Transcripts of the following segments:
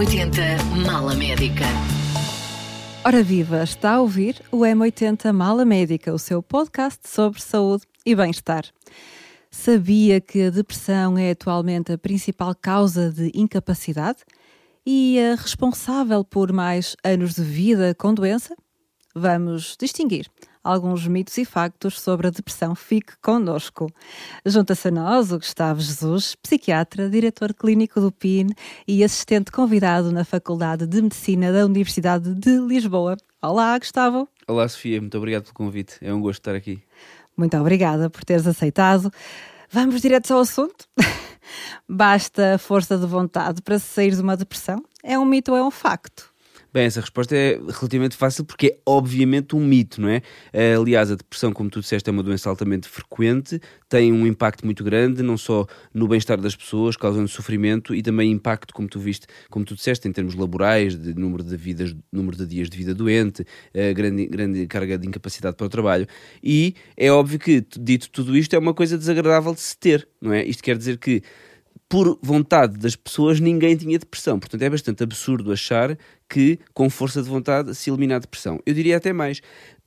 M80 Mala Médica. Ora viva, está a ouvir o M80 Mala Médica, o seu podcast sobre saúde e bem-estar. Sabia que a depressão é atualmente a principal causa de incapacidade e a responsável por mais anos de vida com doença? Vamos distinguir alguns mitos e factos sobre a depressão. Fique connosco. Junta-se a nós o Gustavo Jesus, psiquiatra, diretor clínico do PIN e assistente convidado na Faculdade de Medicina da Universidade de Lisboa. Olá, Gustavo. Olá, Sofia, muito obrigado pelo convite. É um gosto estar aqui. Muito obrigada por teres aceitado. Vamos direto ao assunto? Basta força de vontade para sair de uma depressão? É um mito ou é um facto? Bem, essa resposta é relativamente fácil porque é obviamente um mito, não é? Eh, aliás, a depressão, como tu disseste, é uma doença altamente frequente, tem um impacto muito grande, não só no bem-estar das pessoas, causando sofrimento, e também impacto, como tu viste, como tu disseste, em termos laborais, de número de vidas, número de dias de vida doente, eh, grande, grande carga de incapacidade para o trabalho. E é óbvio que, dito tudo isto, é uma coisa desagradável de se ter, não é? Isto quer dizer que por vontade das pessoas, ninguém tinha depressão. Portanto, é bastante absurdo achar que, com força de vontade, se elimina a depressão. Eu diria até mais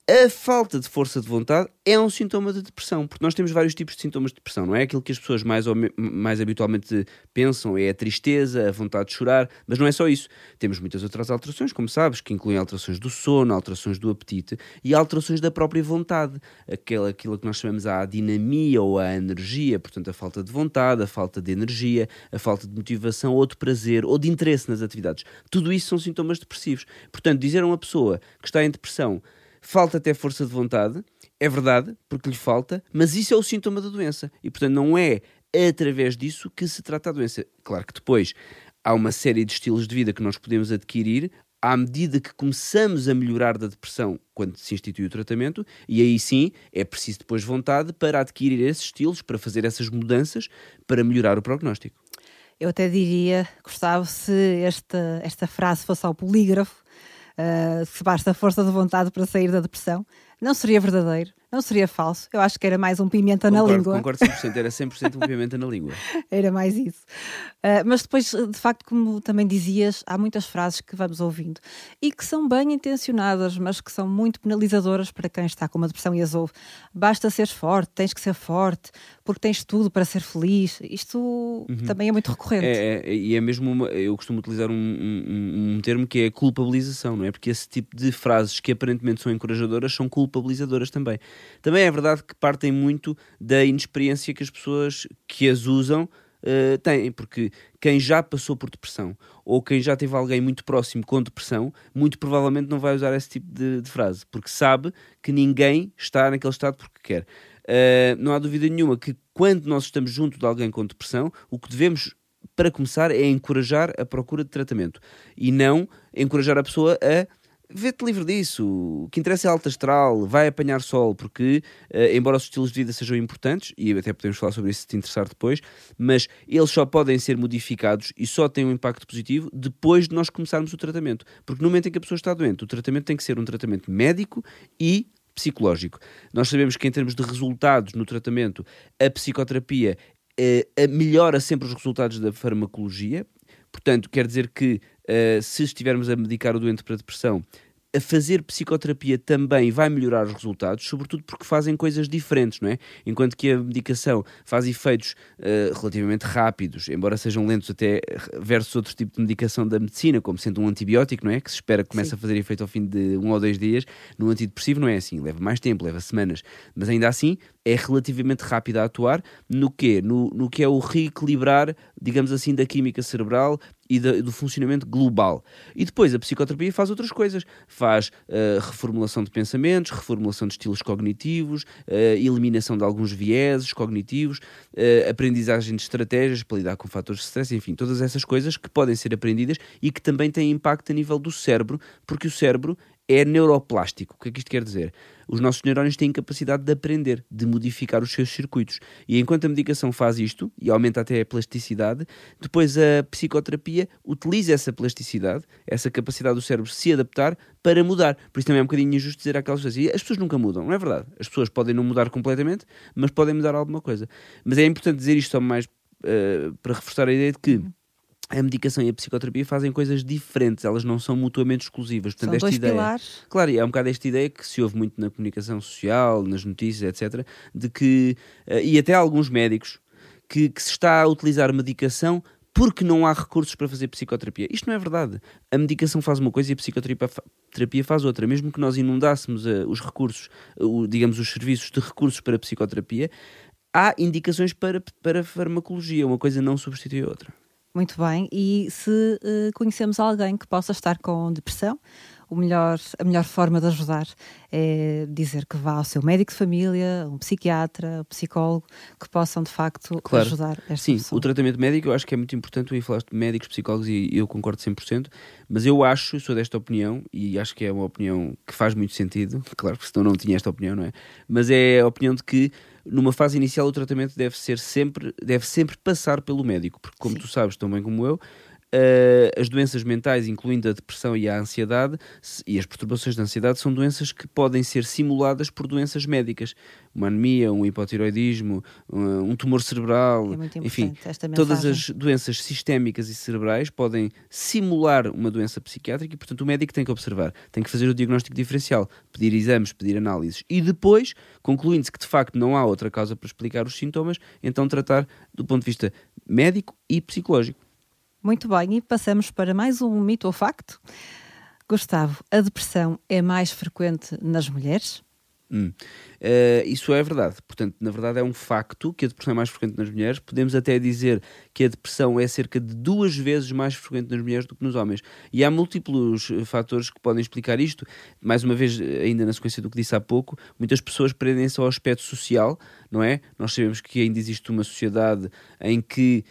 a falta de força de vontade é um sintoma de depressão, porque nós temos vários tipos de sintomas de depressão, não é? Aquilo que as pessoas mais, mais habitualmente pensam é a tristeza, a vontade de chorar, mas não é só isso. Temos muitas outras alterações, como sabes, que incluem alterações do sono, alterações do apetite e alterações da própria vontade, aquela, aquilo que nós chamamos a dinamia ou a energia, portanto, a falta de vontade, a falta de energia, a falta de motivação ou de prazer ou de interesse nas atividades. Tudo isso são sintomas depressivos. Portanto, dizer a uma pessoa que está em depressão falta até força de vontade, é verdade, porque lhe falta, mas isso é o sintoma da doença. E, portanto, não é através disso que se trata a doença. Claro que depois há uma série de estilos de vida que nós podemos adquirir à medida que começamos a melhorar da depressão quando se institui o tratamento, e aí sim é preciso depois vontade para adquirir esses estilos, para fazer essas mudanças, para melhorar o prognóstico. Eu até diria, Gustavo, se esta, esta frase fosse ao polígrafo, uh, se basta força de vontade para sair da depressão, não seria verdadeiro, não seria falso. Eu acho que era mais um pimenta concordo, na língua. Concordo 100%, era 100% um pimenta na língua. era mais isso. Uh, mas depois, de facto, como também dizias, há muitas frases que vamos ouvindo e que são bem intencionadas, mas que são muito penalizadoras para quem está com uma depressão e as ouve. Basta ser forte, tens que ser forte, porque tens tudo para ser feliz. Isto uhum. também é muito recorrente. É, é, e é mesmo, uma, eu costumo utilizar um, um, um, termo que é culpabilização, não é? Porque esse tipo de frases que aparentemente são encorajadoras são culpabilizadoras também. Também é verdade que partem muito da inexperiência que as pessoas que as usam uh, têm, porque quem já passou por depressão ou quem já teve alguém muito próximo com depressão, muito provavelmente não vai usar esse tipo de, de frase, porque sabe que ninguém está naquele estado porque quer. Uh, não há dúvida nenhuma que quando nós estamos junto de alguém com depressão, o que devemos para começar, é encorajar a procura de tratamento e não encorajar a pessoa a vê-te livre disso. O que interessa é alta astral, vai apanhar sol, porque, uh, embora os estilos de vida sejam importantes, e até podemos falar sobre isso se te interessar depois, mas eles só podem ser modificados e só têm um impacto positivo depois de nós começarmos o tratamento. Porque no momento em que a pessoa está doente, o tratamento tem que ser um tratamento médico e psicológico. Nós sabemos que, em termos de resultados no tratamento, a psicoterapia uh, melhora sempre os resultados da farmacologia. Portanto, quer dizer que uh, se estivermos a medicar o doente para depressão, a fazer psicoterapia também vai melhorar os resultados, sobretudo porque fazem coisas diferentes, não é? Enquanto que a medicação faz efeitos uh, relativamente rápidos, embora sejam lentos até versus outro tipo de medicação da medicina, como sendo um antibiótico, não é? Que se espera que comece Sim. a fazer efeito ao fim de um ou dois dias. No antidepressivo não é assim, leva mais tempo, leva semanas, mas ainda assim é relativamente rápida a atuar no quê? No, no que é o reequilibrar, digamos assim, da química cerebral e do funcionamento global. E depois a psicoterapia faz outras coisas. Faz uh, reformulação de pensamentos, reformulação de estilos cognitivos, uh, eliminação de alguns vieses cognitivos, uh, aprendizagem de estratégias para lidar com fatores de stress, enfim, todas essas coisas que podem ser aprendidas e que também têm impacto a nível do cérebro, porque o cérebro é neuroplástico. O que é que isto quer dizer? Os nossos neurónios têm capacidade de aprender, de modificar os seus circuitos. E enquanto a medicação faz isto, e aumenta até a plasticidade, depois a psicoterapia utiliza essa plasticidade, essa capacidade do cérebro se adaptar para mudar. Por isso também é um bocadinho injusto dizer aquelas coisas. E as pessoas nunca mudam, não é verdade? As pessoas podem não mudar completamente, mas podem mudar alguma coisa. Mas é importante dizer isto só mais uh, para reforçar a ideia de que a medicação e a psicoterapia fazem coisas diferentes, elas não são mutuamente exclusivas. Portanto, São esta dois ideia, pilares. Claro, e há um bocado esta ideia que se ouve muito na comunicação social, nas notícias, etc., de que, eh, e até alguns médicos, que, que se está a utilizar medicação porque não há recursos para fazer psicoterapia. Isto não é verdade. A medicação faz uma coisa e a psicoterapia fa- terapia faz outra. Mesmo que nós inundássemos eh, os recursos, eh, digamos, os serviços de recursos para psicoterapia, há indicações para, para farmacologia. Uma coisa não substitui a outra. Muito bem. E se eh, conhecemos alguém que possa estar com depressão, o melhor, a melhor forma de ajudar é dizer que vá ao seu médico de família, um psiquiatra, um psicólogo, que possam de facto Claro. ajudar esta Sim, pessoa. o tratamento médico eu acho que é muito importante. Tu falaste de médicos, psicólogos e eu concordo 100%, mas eu acho, sou desta opinião e acho que é uma opinião que faz muito sentido. Claro que senão não tinha esta opinião, não é? Mas é a opinião de que numa fase inicial o tratamento deve ser sempre, deve sempre passar pelo médico, porque como Sim. tu sabes tão bem como eu, eh, as doenças mentais, incluindo a depressão e a ansiedade, e as perturbações de ansiedade, são doenças que podem ser simuladas por doenças médicas. Uma anemia, um hipotiroidismo, um, um tumor cerebral, É muito enfim, todas as doenças sistémicas e cerebrais podem simular uma doença psiquiátrica e, portanto, o médico tem que observar, tem que fazer o diagnóstico diferencial, pedir exames, pedir análises e depois, concluindo-se que de facto não há outra causa para explicar os sintomas, então tratar do ponto de vista médico e psicológico. Muito bem, e passamos para mais um mito ou facto. Gustavo, a depressão é mais frequente nas mulheres? Hum. Eh, isso é verdade. Portanto, na verdade, é um facto que a depressão é mais frequente nas mulheres. Podemos até dizer que a depressão é cerca de duas vezes mais frequente nas mulheres do que nos homens. E há múltiplos eh, fatores que podem explicar isto. Mais uma vez, ainda na sequência do que disse há pouco, muitas pessoas prendem-se ao aspecto social, não é? Nós sabemos que ainda existe uma sociedade em que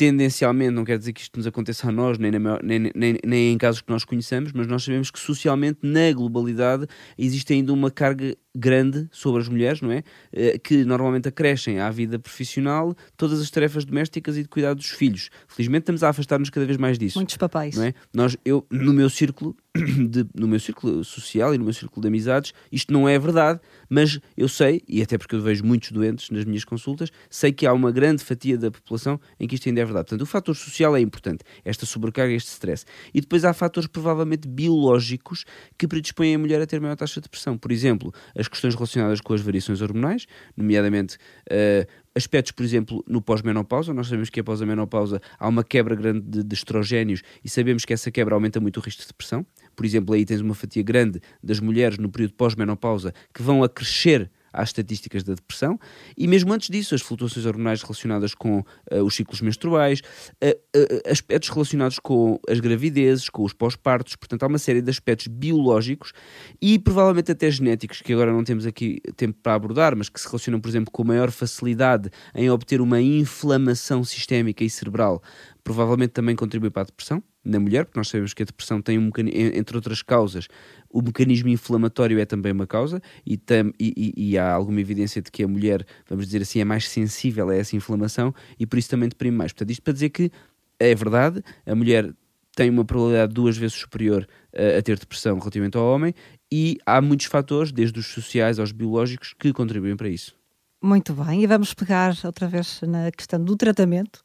tendencialmente, não quer dizer que isto nos aconteça a nós, nem, maior- nem, nem, nem em casos que nós conheçamos, mas nós sabemos que socialmente, na globalidade, existe ainda uma carga grande sobre as mulheres, não é? Eh, Que normalmente acrescem à vida profissional todas as tarefas domésticas e de cuidado dos filhos. Felizmente estamos a afastar-nos cada vez mais disso. Muitos papéis. Não é? Nós, eu, no meu círculo, de- no meu círculo social e no meu círculo de amizades, isto não é verdade, mas eu sei, e até porque eu vejo muitos doentes nas minhas consultas, sei que há uma grande fatia da população em que isto ainda é verdade. Portanto, o fator social é importante, esta sobrecarga, este stress. E depois há fatores provavelmente biológicos que predispõem a mulher a ter maior taxa de depressão. Por exemplo, as questões relacionadas com as variações hormonais, nomeadamente eh, aspectos, por exemplo, no pós-menopausa. Nós sabemos que após a menopausa há uma quebra grande de, de estrogénios e sabemos que essa quebra aumenta muito o risco de depressão. Por exemplo, aí tens uma fatia grande das mulheres no período pós-menopausa que vão acrescer às estatísticas da depressão e mesmo antes disso as flutuações hormonais relacionadas com eh, os ciclos menstruais eh, eh, aspectos relacionados com as gravidezes, com os pós-partos portanto há uma série de aspectos biológicos e provavelmente até genéticos que agora não temos aqui tempo para abordar mas que se relacionam por exemplo com maior facilidade em obter uma inflamação sistémica e cerebral provavelmente também contribui para a depressão na mulher, porque nós sabemos que a depressão tem um entre outras causas, o mecanismo inflamatório é também uma causa e, tam- e- e- e há alguma evidência de que a mulher, vamos dizer assim, é mais sensível a essa inflamação e por isso também deprime mais. Portanto, isto para dizer que é verdade, a mulher tem uma probabilidade duas vezes superior eh, a ter depressão relativamente ao homem e há muitos fatores, desde os sociais aos biológicos, que contribuem para isso. Muito bem, e vamos pegar outra vez na questão do tratamento,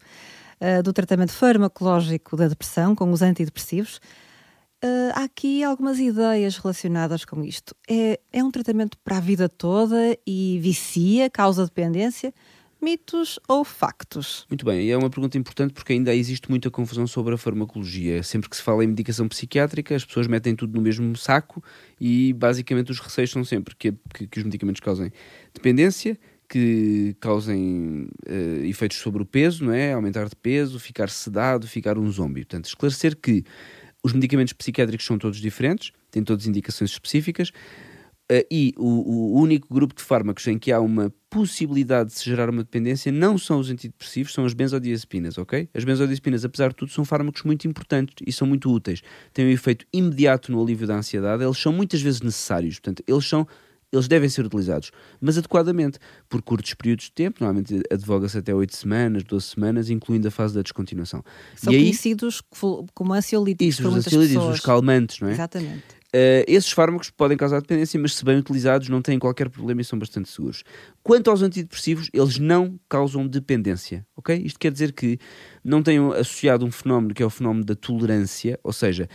eh, do tratamento farmacológico da depressão com os antidepressivos. Eh, há aqui algumas ideias relacionadas com isto. É, é um tratamento para a vida toda e vicia, causa dependência? Mitos ou factos? Muito bem, é uma pergunta importante porque ainda existe muita confusão sobre a farmacologia. Sempre que se fala em medicação psiquiátrica, as pessoas metem tudo no mesmo saco e basicamente os receios são sempre que, que, que os medicamentos causem dependência, que causem eh, efeitos sobre o peso, não é? Aumentar de peso, ficar sedado, ficar um zombie. Portanto, esclarecer que os medicamentos psiquiátricos são todos diferentes, têm todas indicações específicas. Uh, e o, o único grupo de fármacos em que há uma possibilidade de se gerar uma dependência não são os antidepressivos, são as benzodiazepinas, ok? As benzodiazepinas, apesar de tudo, são fármacos muito importantes e são muito úteis. Têm um efeito imediato no alívio da ansiedade, eles são muitas vezes necessários, portanto, eles são eles devem ser utilizados, mas adequadamente, por curtos períodos de tempo, normalmente advoga-se até 8 semanas, 12 semanas, incluindo a fase da descontinuação. São e aí, conhecidos como ansiolíticos isso, os ansiolíticos, pessoas. os calmantes, não é? Exatamente. Uh, esses fármacos podem causar dependência, mas se bem utilizados não têm qualquer problema e são bastante seguros. Quanto aos antidepressivos, eles não causam dependência, ok? Isto quer dizer que não têm associado um fenómeno que é o fenómeno da tolerância, ou seja,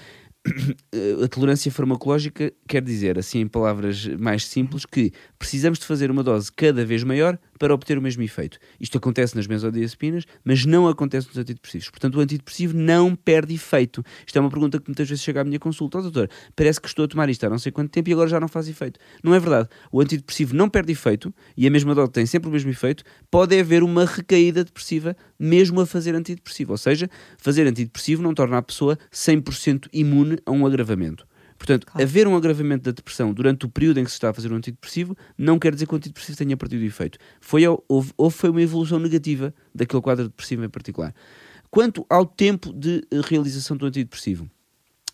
a tolerância farmacológica quer dizer, assim em palavras mais simples, que precisamos de fazer uma dose cada vez maior para obter o mesmo efeito. Isto acontece nas benzodiazepinas, mas não acontece nos antidepressivos. Portanto, o antidepressivo não perde efeito. Isto é uma pergunta que muitas vezes chega à minha consulta. Oh, doutor, parece que estou a tomar isto há não sei quanto tempo e agora já não faz efeito. Não é verdade. O antidepressivo não perde efeito e a mesma dose tem sempre o mesmo efeito. Pode haver uma recaída depressiva mesmo a fazer antidepressivo. Ou seja, fazer antidepressivo não torna a pessoa 100% imune a um agravamento. Portanto, claro. haver um agravamento da depressão durante o período em que se está a fazer um antidepressivo não quer dizer que o antidepressivo tenha perdido efeito. Foi, houve, houve foi uma evolução negativa daquele quadro depressivo em particular. Quanto ao tempo de realização do antidepressivo,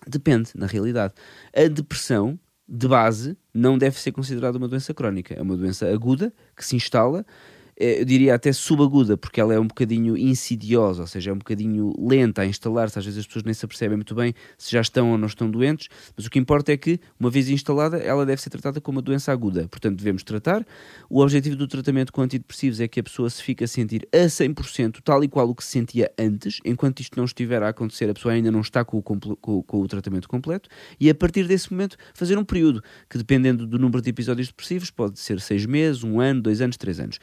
depende, na realidade. A depressão, de base, não deve ser considerada uma doença crónica. É uma doença aguda que se instala eh, eu diria até subaguda, porque ela é um bocadinho insidiosa, ou seja, é um bocadinho lenta a instalar-se. Às vezes as pessoas nem se apercebem muito bem se já estão ou não estão doentes, mas o que importa é que, uma vez instalada, ela deve ser tratada como uma doença aguda. Portanto, devemos tratar. O objetivo do tratamento com antidepressivos é que a pessoa se fique a sentir a 100% tal e qual o que se sentia antes. Enquanto isto não estiver a acontecer, a pessoa ainda não está com o, com, com o tratamento completo. E a partir desse momento, fazer um período que, dependendo do número de episódios depressivos, pode ser seis meses, um ano, dois anos, três anos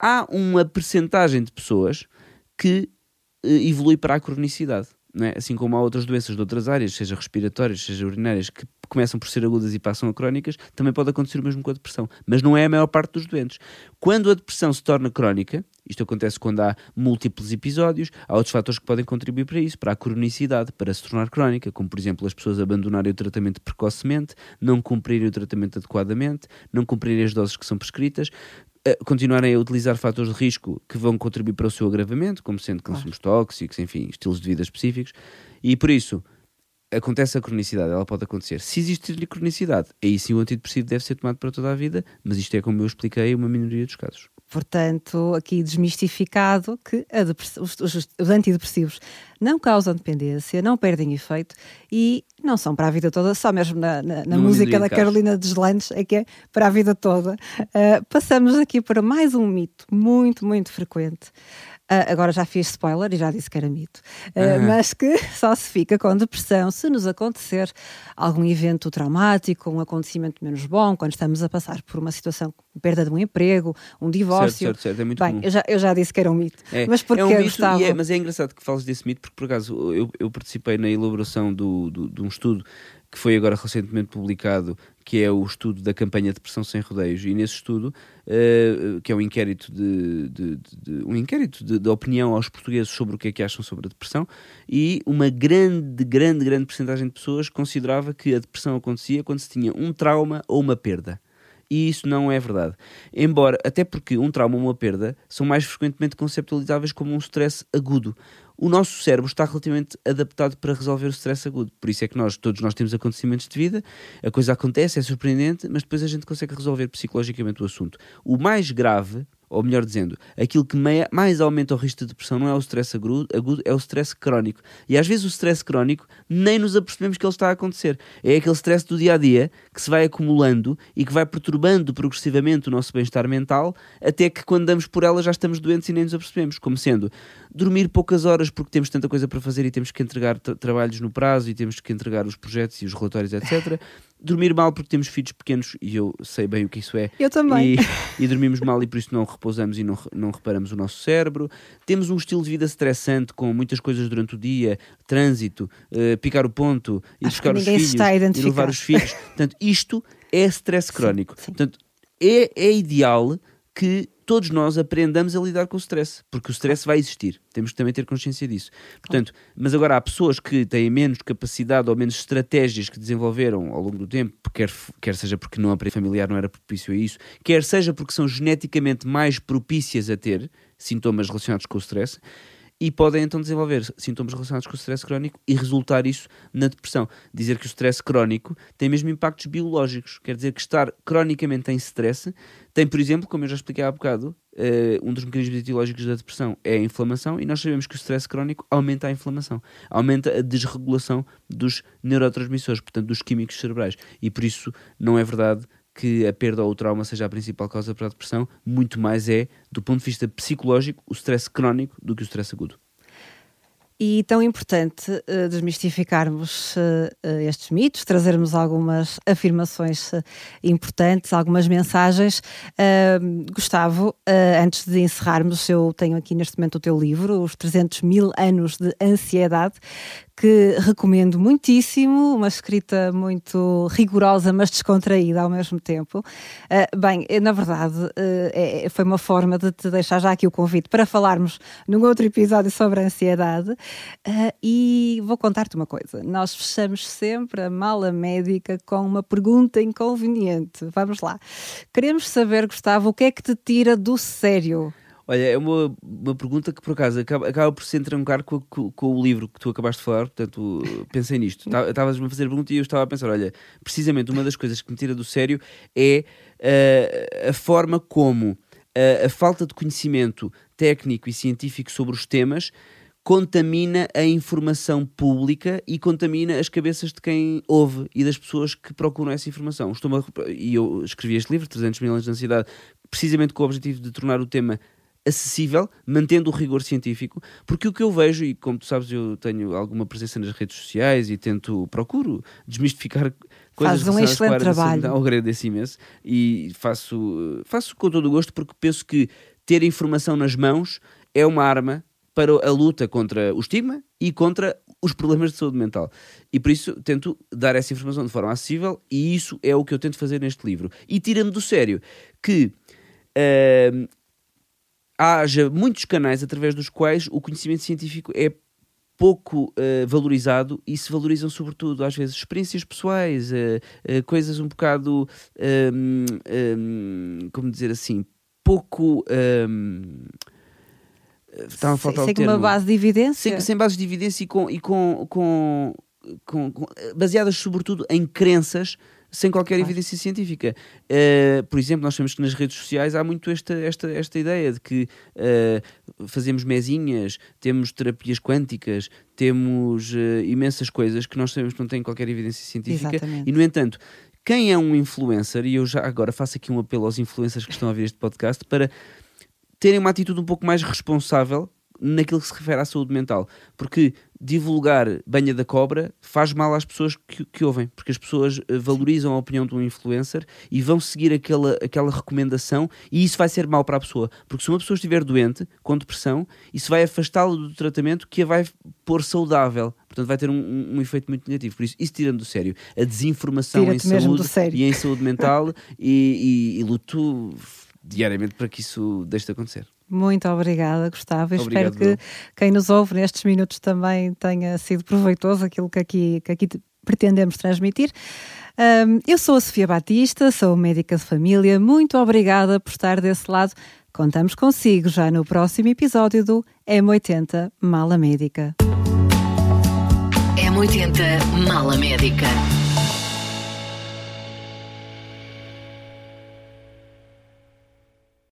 há uma percentagem de pessoas que uh, evolui para a cronicidade. É? Assim como há outras doenças de outras áreas, seja respiratórias, seja urinárias, que começam por ser agudas e passam a crónicas, também pode acontecer o mesmo com a depressão. Mas não é a maior parte dos doentes. Quando a depressão se torna crónica, isto acontece quando há múltiplos episódios, há outros fatores que podem contribuir para isso, para a cronicidade, para se tornar crónica, como por exemplo as pessoas abandonarem o tratamento precocemente, não cumprirem o tratamento adequadamente, não cumprirem as doses que são prescritas, continuarem a utilizar fatores de risco que vão contribuir para o seu agravamento, como sendo consumos claro. tóxicos, enfim, estilos de vida específicos, e por isso acontece a cronicidade, ela pode acontecer. Se existir cronicidade, aí sim o antidepressivo deve ser tomado para toda a vida, mas isto é, como eu expliquei, uma minoria dos casos. Portanto, aqui desmistificado que os, os, os, antidepressivos não causam dependência, não perdem efeito e não são para a vida toda, só mesmo na, na, na música da Carolina Deslandes é que é para a vida toda. Uh, passamos aqui para mais um mito muito, muito frequente. Uh, agora já fiz spoiler e já disse que era mito, uh, uhum. mas que só se fica com depressão se nos acontecer algum evento traumático, um acontecimento menos bom, quando estamos a passar por uma situação perda de um emprego, um divórcio. Certo, certo, certo. É muito Bem, eu já, eu já disse que era um mito. É, mas porque é um mito, Gustavo... é, Mas é engraçado que fales desse mito, porque por acaso eu, eu participei na elaboração do, do, de um estudo que foi agora recentemente publicado, que é o estudo da campanha de pressão sem rodeios. E nesse estudo, uh, que é um inquérito de, de, de, de um inquérito de, opinião aos portugueses sobre o que é que acham sobre a depressão, e uma grande, grande, grande porcentagem de pessoas considerava que a depressão acontecia quando se tinha um trauma ou uma perda. E isso não é verdade. Embora, até porque um trauma ou uma perda são mais frequentemente conceptualizáveis como um stress agudo o nosso cérebro está relativamente adaptado para resolver o stress agudo. Por isso é que nós, todos nós temos acontecimentos de vida, a coisa acontece, é surpreendente, mas depois a gente consegue resolver psicologicamente o assunto. O mais grave ou melhor dizendo, aquilo que mais aumenta o risco de depressão não é o stress agudo, é o stress crónico. E às vezes o stress crónico nem nos apercebemos que ele está a acontecer. É aquele stress do dia a dia que se vai acumulando e que vai perturbando progressivamente o nosso bem-estar mental, até que quando damos por ela já estamos doentes e nem nos apercebemos. Como sendo dormir poucas horas porque temos tanta coisa para fazer e temos que entregar trabalhos no prazo e temos que entregar os projetos e os relatórios, etc. dormir mal porque temos filhos pequenos e eu sei bem o que isso é. Eu também. E, e dormimos mal e por isso não repousamos e não, não reparamos o nosso cérebro. Temos um estilo de vida estressante com muitas coisas durante o dia, trânsito, uh, picar o ponto, e buscar os filhos, e levar os filhos. Portanto, isto é stress crónico. Sim, sim. Portanto, é, é ideal que todos nós aprendamos a lidar com o stress, porque o stress vai existir. Temos que também ter consciência disso. Portanto, mas agora há pessoas que têm menos capacidade ou menos estratégias que desenvolveram ao longo do tempo, quer, quer seja porque não a familiar não era propício a isso, quer seja porque são geneticamente mais propícias a ter sintomas relacionados com o stress. E podem então desenvolver sintomas relacionados com o stress crónico e resultar isso na depressão. Dizer que o stress crónico tem mesmo impactos biológicos, quer dizer que estar cronicamente em stress tem, por exemplo, como eu já expliquei há bocado, uh, um dos mecanismos etiológicos da depressão é a inflamação e nós sabemos que o stress crónico aumenta a inflamação, aumenta a desregulação dos neurotransmissores, portanto dos químicos cerebrais e por isso não é verdade que a perda ou o trauma seja a principal causa para a depressão, muito mais é, do ponto de vista psicológico, o stress crónico do que o stress agudo. E tão importante uh, desmistificarmos uh, estes mitos, trazermos algumas afirmações uh, importantes, algumas mensagens. Gustavo, antes de encerrarmos, eu tenho aqui neste momento o teu livro, Os 300 Mil Anos de Ansiedade, que recomendo muitíssimo, uma escrita muito rigorosa, mas descontraída ao mesmo tempo. Uh, bem, na verdade, uh, é, foi uma forma de te deixar já aqui o convite para falarmos num outro episódio sobre a ansiedade. Uh, e vou contar-te uma coisa: nós fechamos sempre a mala médica com uma pergunta inconveniente. Vamos lá. Queremos saber, Gustavo, o que é que te tira do sério? Olha, é uma, uma pergunta que por acaso acaba, acaba por se entrancar com, com, com, o livro que tu acabaste de falar, portanto pensei nisto. Estavas-me a fazer a pergunta e eu estava a pensar: olha, precisamente uma das coisas que me tira do sério é uh, a forma como uh, a falta de conhecimento técnico e científico sobre os temas contamina a informação pública e contamina as cabeças de quem ouve e das pessoas que procuram essa informação. Estou e eu escrevi este livro, 300 mil anos de ansiedade, precisamente com o objetivo de tornar o tema acessível, mantendo o rigor científico, porque o que eu vejo, e como tu sabes, eu tenho alguma presença nas redes sociais e tento, procuro desmistificar coisas Faz um excelente trabalho. Não, agradeço imenso e faço, faço com todo o gosto porque penso que ter informação nas mãos é uma arma para a luta contra o estigma e contra os problemas de saúde mental. E por isso tento dar essa informação de forma acessível e isso é o que eu tento fazer neste livro. E tira-me do sério que uh, haja muitos canais através dos quais o conhecimento científico é pouco uh, valorizado e se valorizam sobretudo às vezes experiências pessoais, uh, uh, coisas um bocado, um, um, como dizer assim, pouco... Um, Estava a faltar sem termo. uma base de evidência. Sem, sem bases de evidência e com, e com, com, com, com baseadas sobretudo em crenças sem qualquer claro. evidência científica. Uh, por exemplo, nós sabemos que nas redes sociais há muito esta, esta, esta ideia de que uh, fazemos mesinhas, temos terapias quânticas, temos uh, imensas coisas que nós sabemos que não têm qualquer evidência científica. Exatamente. E, no entanto, quem é um influencer, e eu já agora faço aqui um apelo aos influencers que estão a ver este podcast, para terem uma atitude um pouco mais responsável naquilo que se refere à saúde mental. Porque divulgar banha da cobra faz mal às pessoas que, que ouvem, porque as pessoas eh, valorizam a opinião de um influencer e vão seguir aquela, aquela recomendação e isso vai ser mal para a pessoa. Porque se uma pessoa estiver doente, com depressão, isso vai afastá-la do tratamento que a vai pôr saudável. Portanto, vai ter um, um, um, efeito muito negativo. Por isso, isso tirando do sério. A desinformação em saúde e em saúde mental e, e, e luto diariamente para que isso deixe de acontecer. Muito obrigada, Gustavo. Obrigado, Espero que quem nos ouve nestes minutos também tenha sido proveitoso aquilo que aqui, que aqui pretendemos transmitir. Um, eu sou a Sofia Batista, sou médica de família. Muito obrigada por estar desse lado. Contamos consigo já no próximo episódio do M80 Mala Médica. M80 Mala Médica.